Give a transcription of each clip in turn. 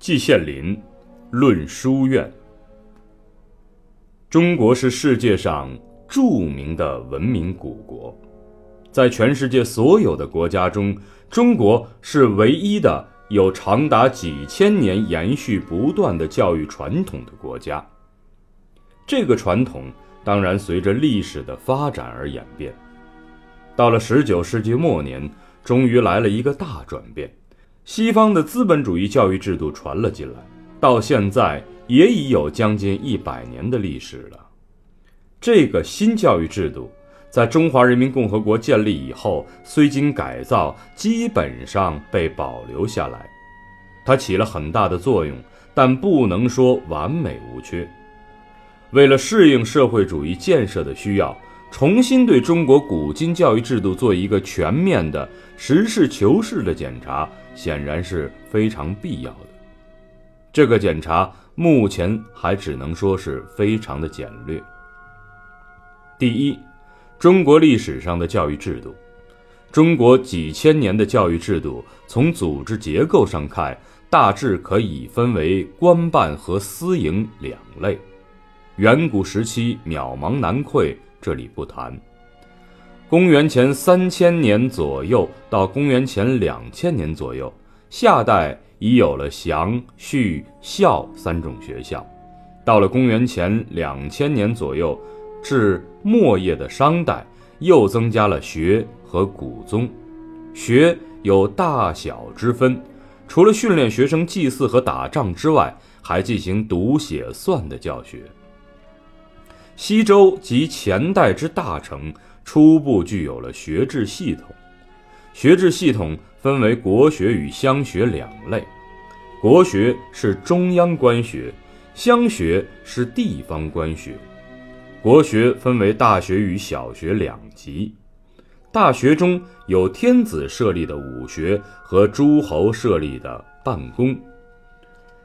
季羡林论书院。中国是世界上著名的文明古国，在全世界所有的国家中，中国是唯一的有长达几千年延续不断的教育传统的国家。这个传统当然随着历史的发展而演变，到了十九世纪末年，终于来了一个大转变。西方的资本主义教育制度传了进来，到现在也已有将近一百年的历史了。这个新教育制度在中华人民共和国建立以后，虽经改造，基本上被保留下来。它起了很大的作用，但不能说完美无缺。为了适应社会主义建设的需要。重新对中国古今教育制度做一个全面的实事求是的检查，显然是非常必要的。这个检查目前还只能说是非常的简略。第一，中国历史上的教育制度，中国几千年的教育制度，从组织结构上看，大致可以分为官办和私营两类。远古时期渺茫难窥。这里不谈。公元前三千年左右到公元前两千年左右，夏代已有了祥、序、孝三种学校。到了公元前两千年左右至末叶的商代，又增加了学和古宗。学有大小之分，除了训练学生祭祀和打仗之外，还进行读写算的教学。西周及前代之大成，初步具有了学制系统。学制系统分为国学与乡学两类，国学是中央官学，乡学是地方官学。国学分为大学与小学两级，大学中有天子设立的武学和诸侯设立的办公，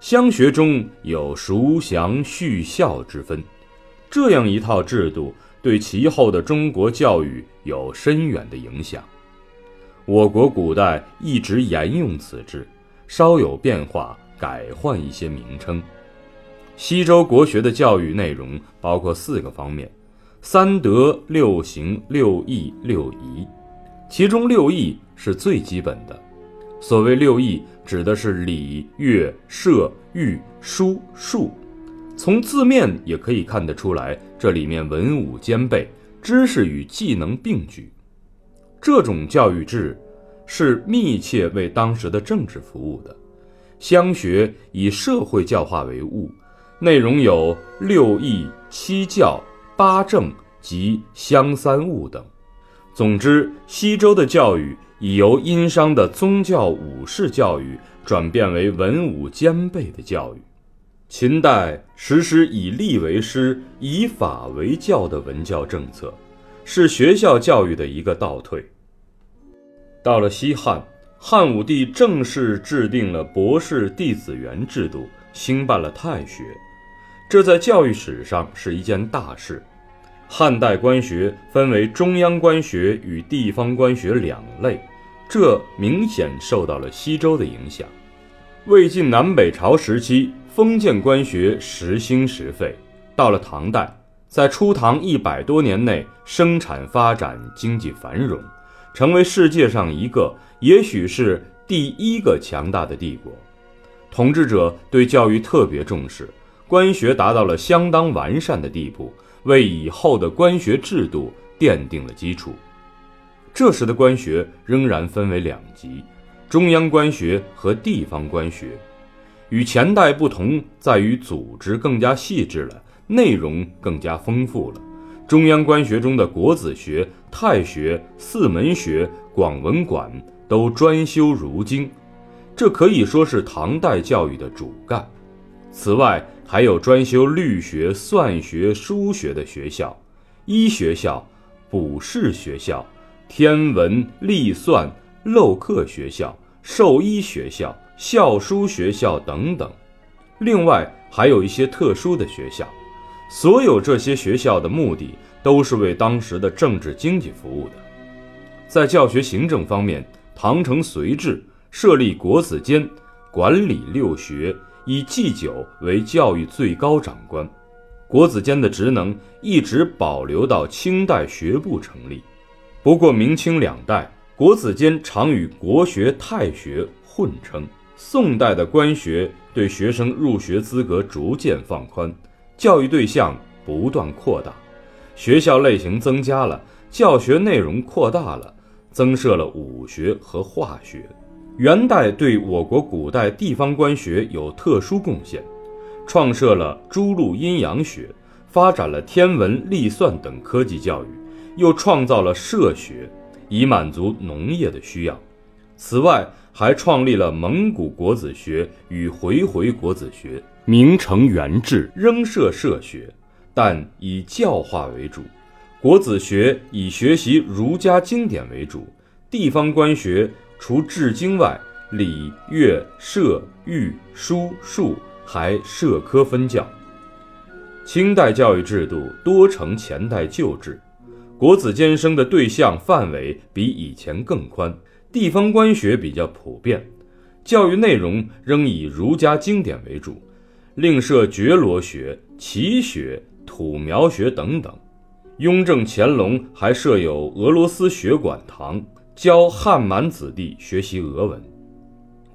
乡学中有熟祥序孝之分。这样一套制度对其后的中国教育有深远的影响。我国古代一直沿用此制，稍有变化，改换一些名称。西周国学的教育内容包括四个方面：三德、六行、六艺、六仪。其中六艺是最基本的。所谓六艺，指的是礼、乐、射、御、书、数。从字面也可以看得出来，这里面文武兼备，知识与技能并举。这种教育制是密切为当时的政治服务的。乡学以社会教化为务，内容有六艺、七教、八政及乡三务等。总之，西周的教育已由殷商的宗教武士教育转变为文武兼备的教育。秦代实施以吏为师、以法为教的文教政策，是学校教育的一个倒退。到了西汉，汉武帝正式制定了博士弟子园制度，兴办了太学，这在教育史上是一件大事。汉代官学分为中央官学与地方官学两类，这明显受到了西周的影响。魏晋南北朝时期。封建官学时兴时废，到了唐代，在初唐一百多年内，生产发展，经济繁荣，成为世界上一个，也许是第一个强大的帝国。统治者对教育特别重视，官学达到了相当完善的地步，为以后的官学制度奠定了基础。这时的官学仍然分为两级：中央官学和地方官学。与前代不同，在于组织更加细致了，内容更加丰富了。中央官学中的国子学、太学、四门学、广文馆都专修儒经，这可以说是唐代教育的主干。此外，还有专修律学、算学、书学的学校，医学校、卜筮学校、天文历算漏课学校、兽医学校。校书学校等等，另外还有一些特殊的学校。所有这些学校的目的都是为当时的政治经济服务的。在教学行政方面，唐承隋制设立国子监，管理六学，以祭酒为教育最高长官。国子监的职能一直保留到清代学部成立。不过明清两代，国子监常与国学、太学混称。宋代的官学对学生入学资格逐渐放宽，教育对象不断扩大，学校类型增加了，教学内容扩大了，增设了武学和化学。元代对我国古代地方官学有特殊贡献。创设了诸路阴阳学，发展了天文、历算等科技教育，又创造了社学，以满足农业的需要。此外，还创立了蒙古国子学与回回国子学，名成元制，仍设社学，但以教化为主。国子学以学习儒家经典为主，地方官学除治经外，礼乐射御书数。还设科分教。清代教育制度多承前代旧制，国子监生的对象范围比以前更宽，地方官学比较普遍，教育内容仍以儒家经典为主，另设觉罗学、奇学、土苗学等等。雍正、乾隆还设有俄罗斯学馆堂，教汉满子弟学习俄文。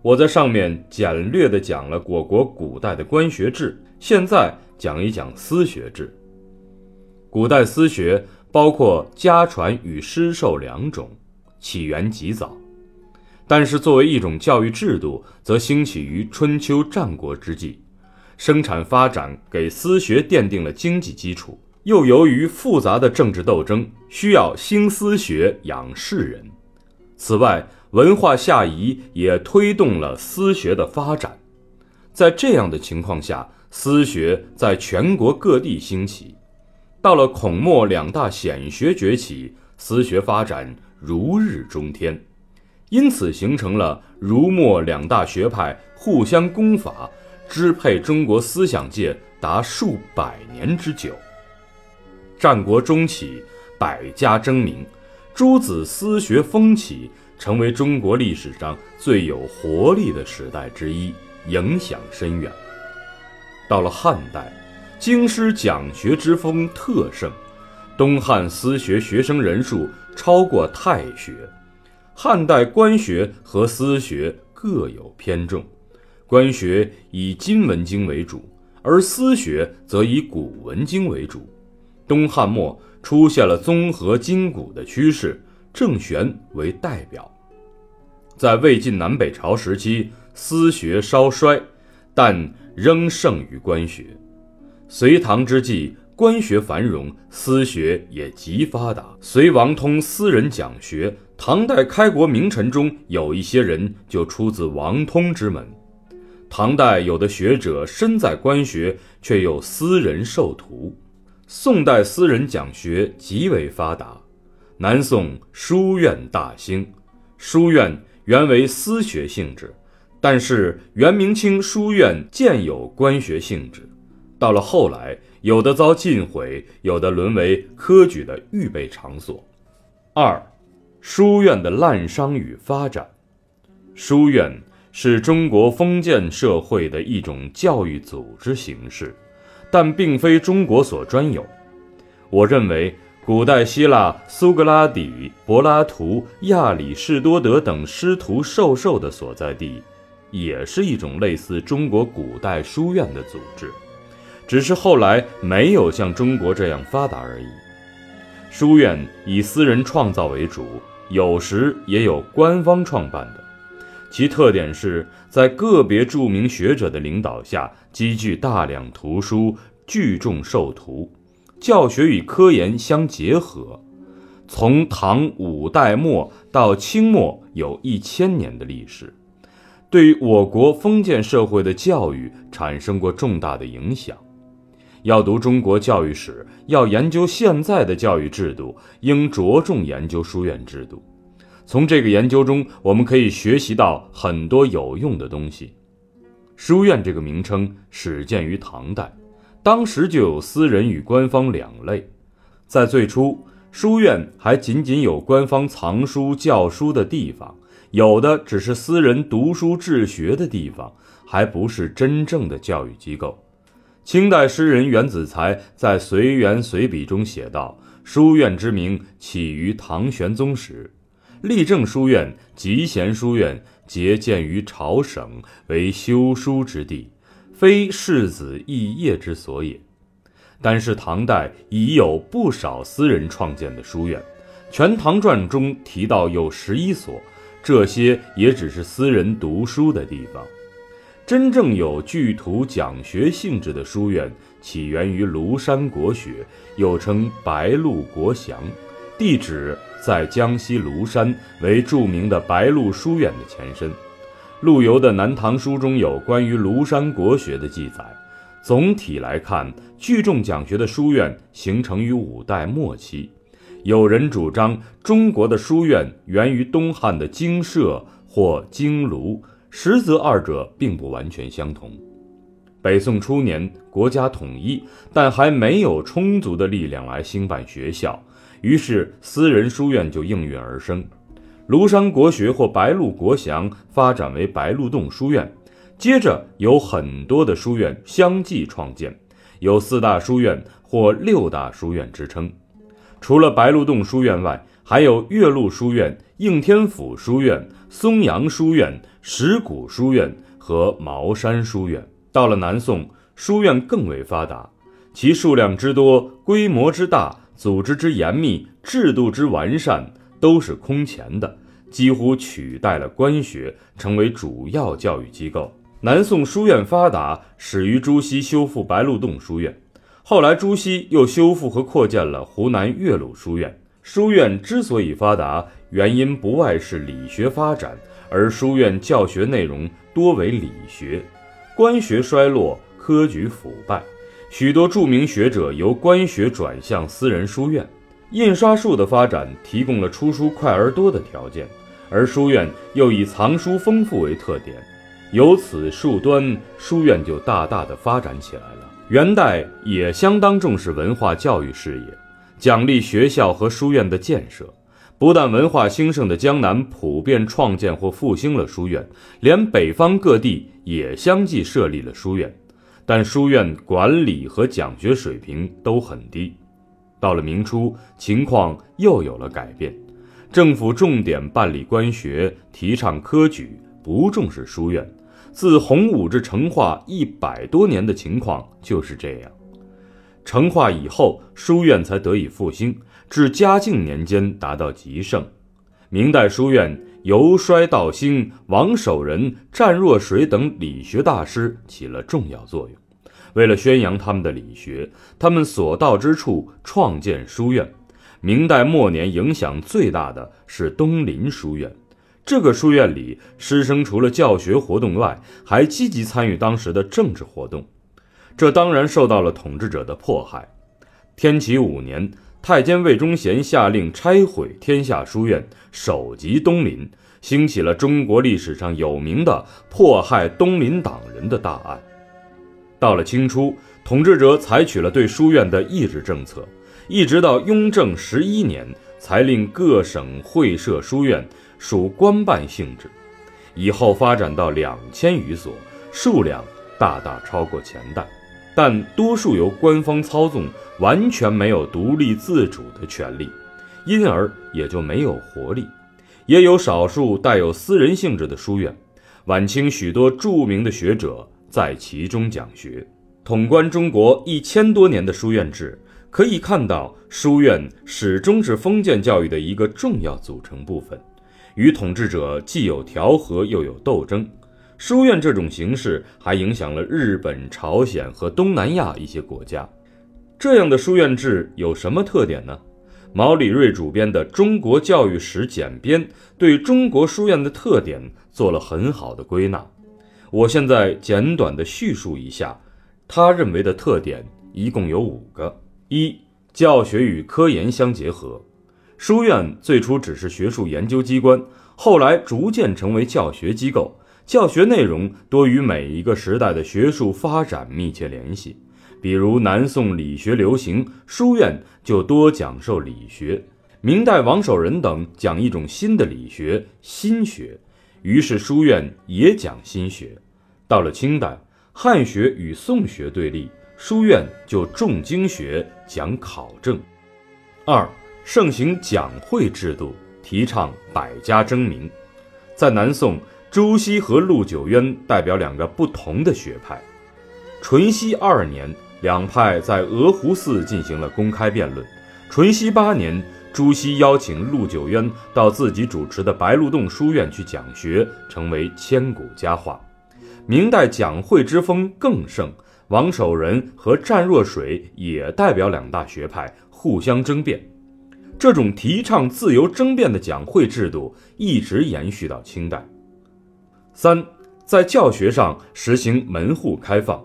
我在上面简略地讲了我国古代的官学制，现在讲一讲私学制。古代私学包括家传与师授两种，起源极早，但是作为一种教育制度，则兴起于春秋战国之际。生产发展给私学奠定了经济基础，又由于复杂的政治斗争，需要兴私学养士人。此外，文化下移也推动了私学的发展，在这样的情况下，私学在全国各地兴起。到了孔墨两大显学崛起，私学发展如日中天，因此形成了儒墨两大学派互相攻伐，支配中国思想界达数百年之久。战国中期，百家争鸣，诸子私学风起。成为中国历史上最有活力的时代之一，影响深远。到了汉代，京师讲学之风特盛，东汉私学学生人数超过太学。汉代官学和私学各有偏重，官学以今文经为主，而私学则以古文经为主。东汉末出现了综合今古的趋势。郑玄为代表，在魏晋南北朝时期，私学稍衰，但仍胜于官学。隋唐之际，官学繁荣，私学也极发达。隋王通私人讲学，唐代开国名臣中有一些人就出自王通之门。唐代有的学者身在官学，却又私人授徒。宋代私人讲学极为发达。南宋书院大兴，书院原为私学性质，但是元明清书院渐有官学性质。到了后来，有的遭禁毁，有的沦为科举的预备场所。二，书院的滥觞与发展。书院是中国封建社会的一种教育组织形式，但并非中国所专有。我认为。古代希腊苏格拉底、柏拉图、亚里士多德等师徒授受的所在地，也是一种类似中国古代书院的组织，只是后来没有像中国这样发达而已。书院以私人创造为主，有时也有官方创办的，其特点是在个别著名学者的领导下，积聚大量图书，聚众授徒。教学与科研相结合，从唐五代末到清末有一千年的历史，对于我国封建社会的教育产生过重大的影响。要读中国教育史，要研究现在的教育制度，应着重研究书院制度。从这个研究中，我们可以学习到很多有用的东西。书院这个名称始建于唐代。当时就有私人与官方两类，在最初，书院还仅仅有官方藏书教书的地方，有的只是私人读书治学的地方，还不是真正的教育机构。清代诗人袁子才在《随园随笔》中写道：“书院之名起于唐玄宗时，立正书院、集贤书院皆建于朝省，为修书之地，非世子肄业之所也。”但是唐代已有不少私人创建的书院，《全唐传》中提到有十一所，这些也只是私人读书的地方。真正有具图讲学性质的书院，起源于庐山国学，又称白鹿国祥，地址在江西庐山，为著名的白鹿书院的前身。陆游的《南唐书》中有关于庐山国学的记载。总体来看，聚众讲学的书院形成于五代末期。有人主张，中国的书院源于东汉的经社或经庐。实则二者并不完全相同。北宋初年，国家统一，但还没有充足的力量来兴办学校，于是私人书院就应运而生。庐山国学或白鹿国祥发展为白鹿洞书院，接着有很多的书院相继创建，有四大书院或六大书院之称。除了白鹿洞书院外，还有岳麓书院、应天府书院、松阳书院、石鼓书院和茅山书院。到了南宋，书院更为发达，其数量之多、规模之大、组织之严密、制度之完善，都是空前的，几乎取代了官学，成为主要教育机构。南宋书院发达，始于朱熹修复白鹿洞书院，后来朱熹又修复和扩建了湖南岳麓书院。书院之所以发达，原因不外是理学发展，而书院教学内容多为理学。官学衰落，科举腐败，许多著名学者由官学转向私人书院。印刷术的发展提供了出书快而多的条件，而书院又以藏书丰富为特点，由此数端，书院就大大的发展起来了。元代也相当重视文化教育事业。奖励学校和书院的建设，不但文化兴盛的江南普遍创建或复兴了书院，连北方各地也相继设立了书院，但书院管理和讲学水平都很低。到了明初，情况又有了改变，政府重点办理官学，提倡科举，不重视书院。自洪武至成化一百多年的情况就是这样。成化以后，书院才得以复兴，至嘉靖年间达到极盛。明代书院由衰到兴，王守仁、湛若水等理学大师起了重要作用。为了宣扬他们的理学，他们所到之处创建书院。明代末年影响最大的是东林书院。这个书院里，师生除了教学活动外，还积极参与当时的政治活动。这当然受到了统治者的迫害。天启五年，太监魏忠贤下令拆毁天下书院，首级东林，兴起了中国历史上有名的迫害东林党人的大案。到了清初，统治者采取了对书院的抑制政策，一直到雍正十一年，才令各省会设书院，属官办性质。以后发展到两千余所，数量大大超过前代。但多数由官方操纵，完全没有独立自主的权利，因而也就没有活力。也有少数带有私人性质的书院，晚清许多著名的学者在其中讲学。统观中国一千多年的书院制，可以看到书院始终是封建教育的一个重要组成部分，与统治者既有调和又有斗争。书院这种形式还影响了日本、朝鲜和东南亚一些国家。这样的书院制有什么特点呢？毛里瑞主编的《中国教育史简编》对中国书院的特点做了很好的归纳。我现在简短的叙述一下，他认为的特点一共有五个：一、教学与科研相结合。书院最初只是学术研究机关，后来逐渐成为教学机构。教学内容多与每一个时代的学术发展密切联系，比如南宋理学流行，书院就多讲授理学；明代王守仁等讲一种新的理学——心学，于是书院也讲心学。到了清代，汉学与宋学对立，书院就重经学，讲考证。二，盛行讲会制度，提倡百家争鸣。在南宋，朱熹和陆九渊代表两个不同的学派。淳熙二年，两派在鹅湖寺进行了公开辩论。淳熙八年。朱熹邀请陆九渊到自己主持的白鹿洞书院去讲学，成为千古佳话。明代讲会之风更盛，王守仁和湛若水也代表两大学派互相争辩。这种提倡自由争辩的讲会制度一直延续到清代。三，在教学上实行门户开放。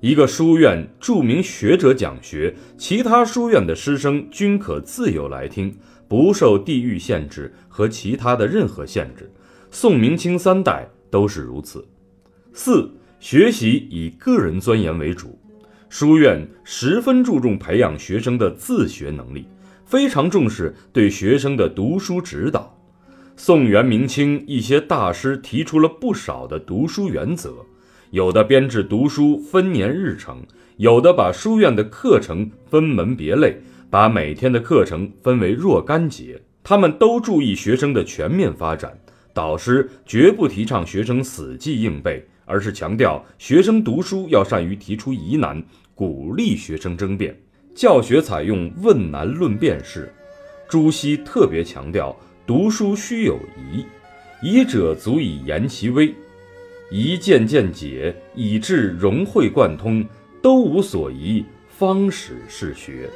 一个书院著名学者讲学，其他书院的师生均可自由来听，不受地域限制和其他的任何限制。宋明清三代都是如此。四、学习以个人钻研为主，书院十分注重培养学生的自学能力，非常重视对学生的读书指导。宋元明清一些大师提出了不少的读书原则。有的编制读书分年日程，有的把书院的课程分门别类，把每天的课程分为若干节。他们都注意学生的全面发展。导师绝不提倡学生死记硬背，而是强调学生读书要善于提出疑难，鼓励学生争辩。教学采用问难论辩式。朱熹特别强调读书须有疑，疑者足以言其微。一见见解，以致融会贯通，都无所疑，方始是学。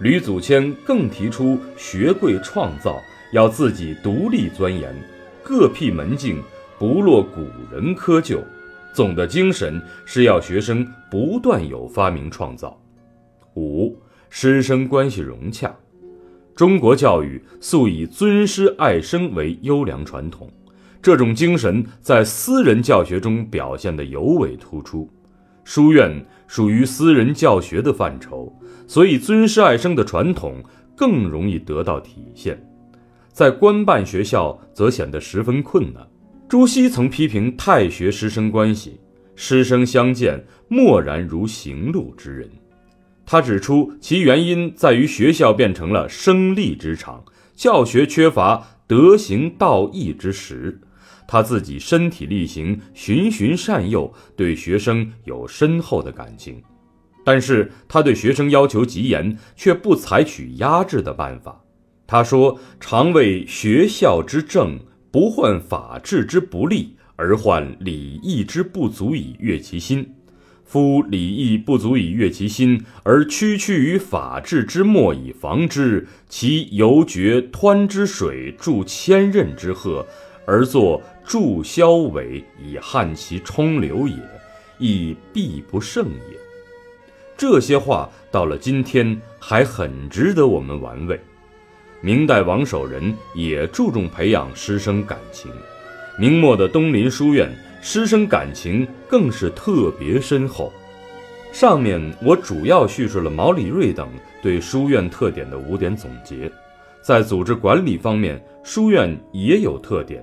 吕祖谦更提出学贵创造，要自己独立钻研，各辟门径，不落古人窠臼。总的精神是要学生不断有发明创造。五，师生关系融洽。中国教育素以尊师爱生为优良传统。这种精神在私人教学中表现得尤为突出。书院属于私人教学的范畴，所以尊师爱生的传统更容易得到体现。在官办学校则显得十分困难。朱熹曾批评太学师生关系，师生相见默然如行路之人。他指出，其原因在于学校变成了生利之场，教学缺乏德行道义之实。他自己身体力行，循循善诱，对学生有深厚的感情。但是他对学生要求极严，却不采取压制的办法。他说：“常为学校之政，不患法治之不利，而患礼义之不足以悦其心。夫礼义不足以悦其心，而区区于法治之末以防之，其犹觉湍之水注千仞之壑，而作。”注销尾以撼其冲流也，亦必不胜也。这些话到了今天还很值得我们玩味。明代王守仁也注重培养师生感情，明末的东林书院师生感情更是特别深厚。上面我主要叙述了毛里瑞等对书院特点的五点总结，在组织管理方面，书院也有特点。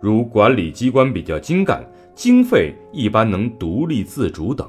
如管理机关比较精干，经费一般能独立自主等。